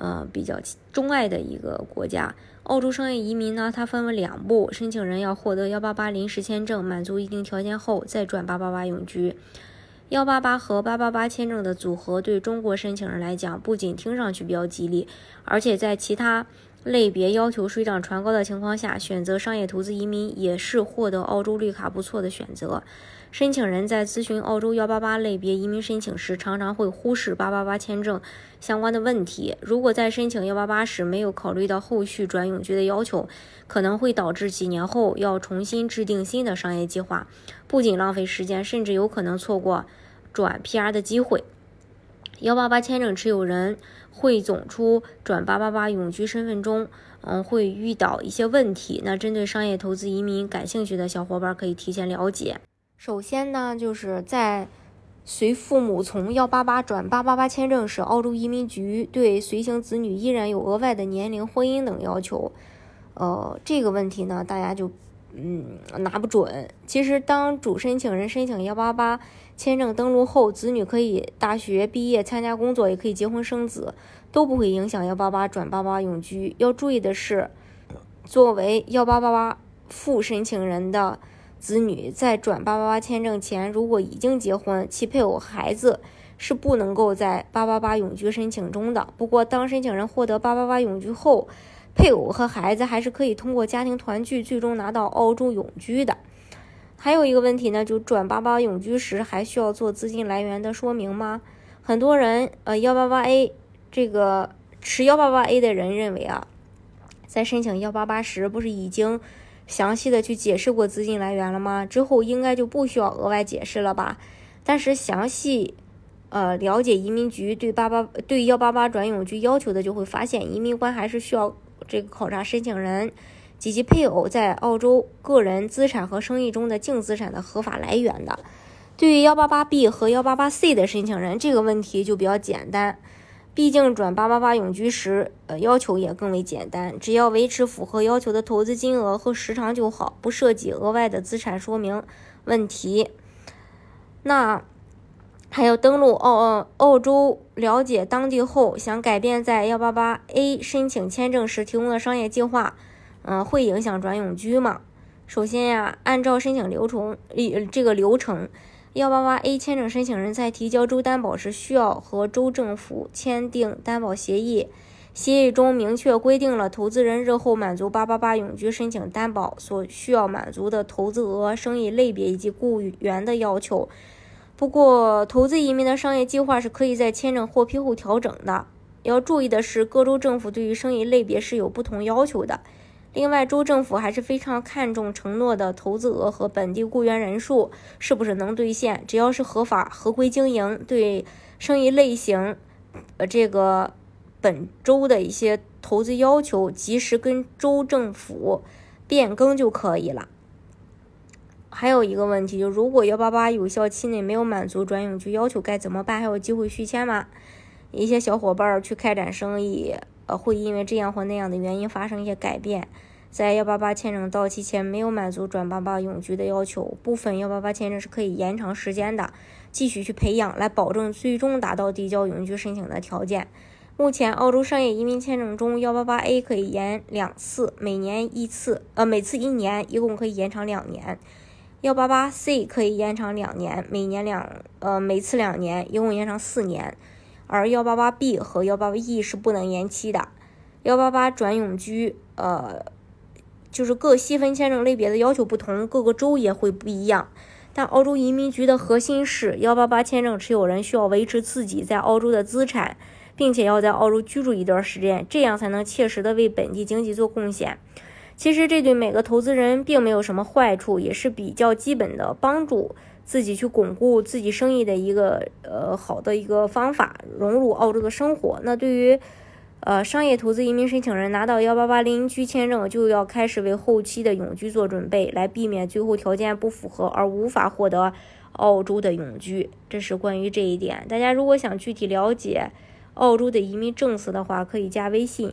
呃，比较钟爱的一个国家。澳洲商业移民呢，它分为两步，申请人要获得幺八八临时签证，满足一定条件后再转八八八永居。幺八八和八八八签证的组合对中国申请人来讲，不仅听上去比较吉利，而且在其他类别要求水涨船高的情况下，选择商业投资移民也是获得澳洲绿卡不错的选择。申请人在咨询澳洲幺八八类别移民申请时，常常会忽视八八八签证相关的问题。如果在申请幺八八时没有考虑到后续转永居的要求，可能会导致几年后要重新制定新的商业计划，不仅浪费时间，甚至有可能错过转 PR 的机会。幺八八签证持有人汇总出转八八八永居身份中，嗯，会遇到一些问题。那针对商业投资移民感兴趣的小伙伴，可以提前了解。首先呢，就是在随父母从幺八八转八八八签证时，澳洲移民局对随行子女依然有额外的年龄、婚姻等要求。呃，这个问题呢，大家就嗯拿不准。其实，当主申请人申请幺八八签证登陆后，子女可以大学毕业、参加工作，也可以结婚生子，都不会影响幺八八转八八永居。要注意的是，作为幺八八八副申请人的。子女在转八八八签证前，如果已经结婚，其配偶、孩子是不能够在八八八永居申请中的。不过，当申请人获得八八八永居后，配偶和孩子还是可以通过家庭团聚，最终拿到澳洲永居的。还有一个问题呢，就转八八永居时，还需要做资金来源的说明吗？很多人，呃，幺八八 A 这个持幺八八 A 的人认为啊，在申请幺八八时，不是已经。详细的去解释过资金来源了吗？之后应该就不需要额外解释了吧？但是详细，呃，了解移民局对八八对幺八八转永居要求的，就会发现移民官还是需要这个考察申请人及其配偶在澳洲个人资产和生意中的净资产的合法来源的。对于幺八八 B 和幺八八 C 的申请人，这个问题就比较简单。毕竟转八八八永居时，呃，要求也更为简单，只要维持符合要求的投资金额和时长就好，不涉及额外的资产说明问题。那还有登陆澳澳洲，了解当地后，想改变在幺八八 A 申请签证时提供的商业计划，嗯，会影响转永居吗？首先呀，按照申请流程，这个流程。幺八八 A 签证申请人在提交州担保时，需要和州政府签订担保协议。协议中明确规定了投资人日后满足八八八永居申请担保所需要满足的投资额、生意类别以及雇员的要求。不过，投资移民的商业计划是可以在签证获批后调整的。要注意的是，各州政府对于生意类别是有不同要求的。另外，州政府还是非常看重承诺的投资额和本地雇员人数是不是能兑现。只要是合法合规经营，对生意类型，呃，这个本州的一些投资要求，及时跟州政府变更就可以了。还有一个问题，就如果幺八八有效期内没有满足转永居要求，该怎么办？还有机会续签吗？一些小伙伴去开展生意。呃，会因为这样或那样的原因发生一些改变，在幺八八签证到期前没有满足转八八永居的要求，部分幺八八签证是可以延长时间的，继续去培养，来保证最终达到递交永居申请的条件。目前，澳洲商业移民签证中，幺八八 A 可以延两次，每年一次，呃，每次一年，一共可以延长两年；幺八八 C 可以延长两年，每年两，呃，每次两年，一共延长四年。而幺八八 B 和幺八八 E 是不能延期的。幺八八转永居，呃，就是各细分签证类别的要求不同，各个州也会不一样。但澳洲移民局的核心是，幺八八签证持有人需要维持自己在澳洲的资产，并且要在澳洲居住一段时间，这样才能切实的为本地经济做贡献。其实这对每个投资人并没有什么坏处，也是比较基本的帮助。自己去巩固自己生意的一个呃好的一个方法，融入澳洲的生活。那对于呃，商业投资移民申请人拿到幺八八零居签证，就要开始为后期的永居做准备，来避免最后条件不符合而无法获得澳洲的永居。这是关于这一点。大家如果想具体了解澳洲的移民政策的话，可以加微信，